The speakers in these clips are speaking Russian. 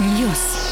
news。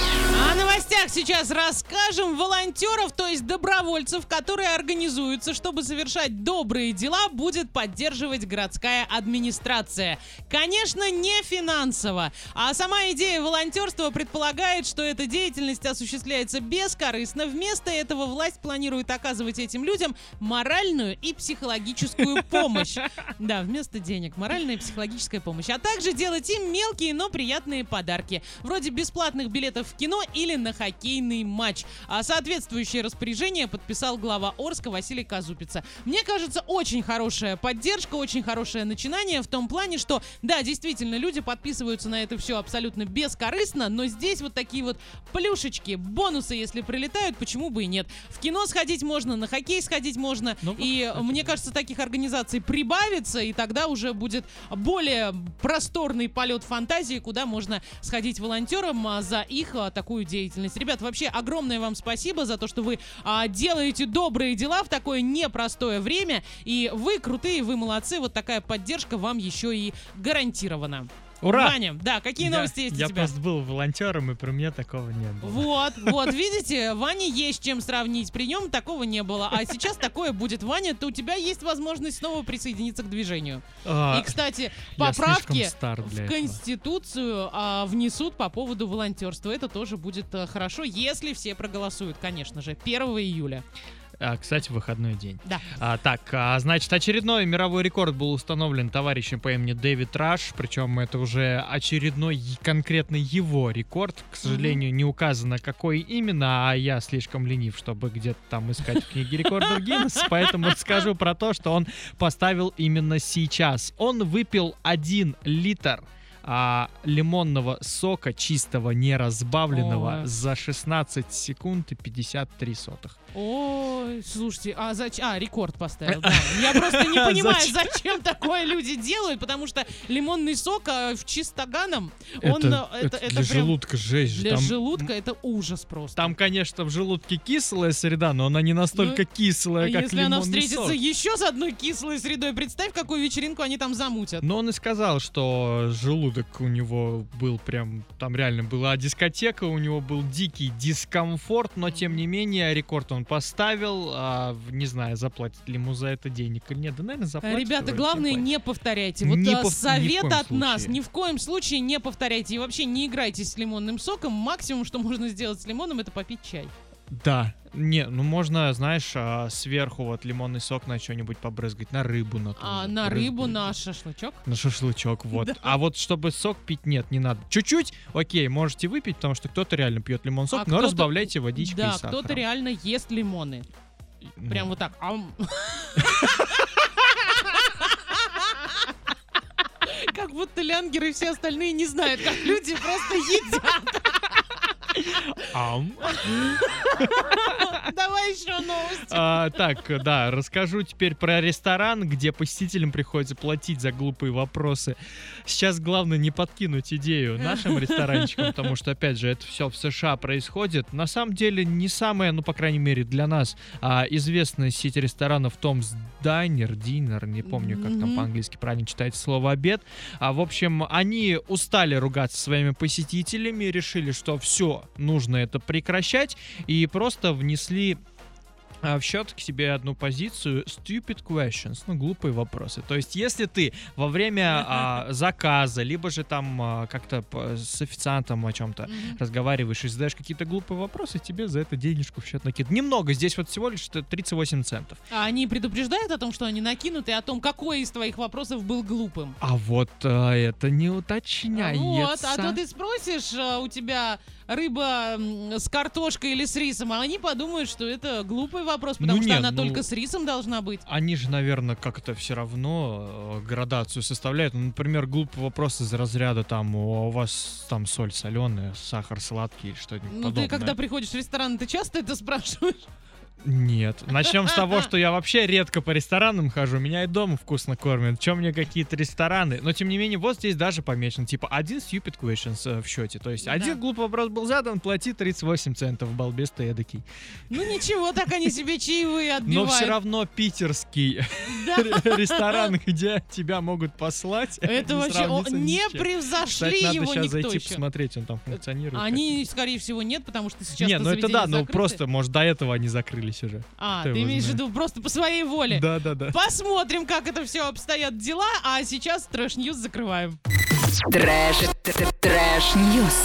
Новостях сейчас расскажем. Волонтеров, то есть добровольцев, которые организуются, чтобы совершать добрые дела, будет поддерживать городская администрация. Конечно, не финансово. А сама идея волонтерства предполагает, что эта деятельность осуществляется бескорыстно. Вместо этого власть планирует оказывать этим людям моральную и психологическую помощь. Да, вместо денег. Моральная и психологическая помощь. А также делать им мелкие, но приятные подарки. Вроде бесплатных билетов в кино или на хоккейный матч. А соответствующее распоряжение подписал глава Орска Василий Казупица. Мне кажется, очень хорошая поддержка, очень хорошее начинание в том плане, что, да, действительно, люди подписываются на это все абсолютно бескорыстно, но здесь вот такие вот плюшечки, бонусы, если прилетают, почему бы и нет. В кино сходить можно, на хоккей сходить можно, Ну, и кстати, мне да. кажется, таких организаций прибавится, и тогда уже будет более просторный полет фантазии, куда можно сходить волонтером а, за их а, такую деятельность. Ребят, вообще огромное вам спасибо за то, что вы а, делаете добрые дела в такое непростое время, и вы крутые, вы молодцы, вот такая поддержка вам еще и гарантирована. Ура! Ваня, да, какие Я- новости есть Я у тебя? просто был волонтером, и при мне такого не было. Вот, вот, видите, Ване есть чем сравнить. При нем такого не было. А сейчас такое будет. Ваня, то у тебя есть возможность снова присоединиться к движению. А, И, кстати, я поправки в. Конституцию а, внесут по поводу волонтерства. Это тоже будет а, хорошо, если все проголосуют, конечно же, 1 июля. А, кстати, выходной день. Да. А, так, а, значит, очередной мировой рекорд был установлен товарищем по имени Дэвид Раш, причем это уже очередной конкретно его рекорд. К сожалению, не указано, какой именно, а я слишком ленив, чтобы где-то там искать в книге рекордов Гиннесса, поэтому скажу про то, что он поставил именно сейчас. Он выпил 1 литр а, лимонного сока чистого, неразбавленного Ой. за 16 секунд и 53 сотых. Ой, слушайте, а зачем? А, рекорд поставил, да. Я просто не понимаю, Зачем? зачем такое люди делают, потому что лимонный сок а, в чистоганом, он, это, а, это, это для прям желудка жесть. же. для там, желудка это ужас просто. там, конечно, в желудке кислая среда, но она не настолько Ну, кислая, как Если она лимонный встретится сок. еще с одной кислой средой, представь, какую вечеринку они там замутят. Но он и сказал, что желудок у него был прям, там реально была дискотека, у него был дикий дискомфорт, но тем не менее рекорд он поставил, а, не знаю, заплатит ли ему за это денег или нет, да, наверное, заплатит. Ребята, главное, заплатит. не повторяйте. Вот Не а, пов- совет от нас. случае. Ни в коем случае не повторяйте. И вообще не играйте с лимонным соком. Максимум, что можно сделать с лимоном, это попить чай. Да, не, ну можно, знаешь, а, сверху вот лимонный сок на что-нибудь побрызгать, на рыбу на ту А на рыбу, на шашлычок. На шашлычок, вот. Да. А вот чтобы сок пить, нет, не надо. Чуть-чуть, окей, можете выпить, потому что кто-то реально пьет лимон сок, А но разбавляйте водичкой Да, и сахаром. кто-то реально ест лимоны. Ну, Прям вот так. Ам. Как будто лянгеры и все остальные не знают, как люди просто едят. Ам. Давай еще новости. А, так, да, расскажу теперь про ресторан, где посетителям приходится платить за глупые вопросы. Сейчас главное не подкинуть идею нашим ресторанчикам, потому что, опять же, это все в США происходит. На самом деле, не самая, ну, по крайней мере, для нас а, известная сеть ресторанов Том's Diner, Dinner, не помню, как там по-английски правильно читается слово обед. А, в общем, они устали ругаться своими посетителями, решили, что все, нужно это прекращать, и просто внесли а, в счет к себе одну позицию stupid questions, ну, глупые вопросы. То есть, если ты во время а, заказа, либо же там а, как-то с официантом о чем-то Мгм. разговариваешь и задаешь какие-то глупые вопросы, тебе за это денежку в счет накидывают. Немного, здесь вот всего лишь 38 центов. А они предупреждают о том, что они накинуты, о том, какой из твоих вопросов был глупым. А вот а, это не уточняется. Вот, а то ты спросишь, а, у тебя рыба с картошкой или с рисом, а они подумают, что это глупый вопрос, потому Ну что не, она ну- только с рисом должна быть. Они же, наверное, как-то все равно э, градацию составляют. Ну, например, глупый вопрос из разряда там, «О, у вас там соль соленая, сахар сладкий или что-нибудь Ну, подобное. ты когда приходишь в ресторан, ты часто это спрашиваешь? Нет. Начнем с того, что я вообще редко по ресторанам хожу. Меня и дома вкусно кормят. Чем мне какие-то рестораны? Но тем не менее, вот здесь даже помечено. Типа, один stupid questions э, в счете. То есть, Да. один глупый вопрос был задан, плати 38 центов, балбес ты эдакий. Ну ничего, так они себе чаевые отбивают. Но все равно питерский ресторан, где тебя могут послать, Это вообще не превзошли его сейчас никто зайти еще. посмотреть, он там функционирует. Они, скорее всего, нет, потому что сейчас Не, ну это да, ну просто, может, до этого они закрылись уже. А, кто ты имеешь в виду просто по своей воле. Да-да-да. Посмотрим, как это все обстоят дела, а сейчас trash-news закрываем. Trash, trash, news.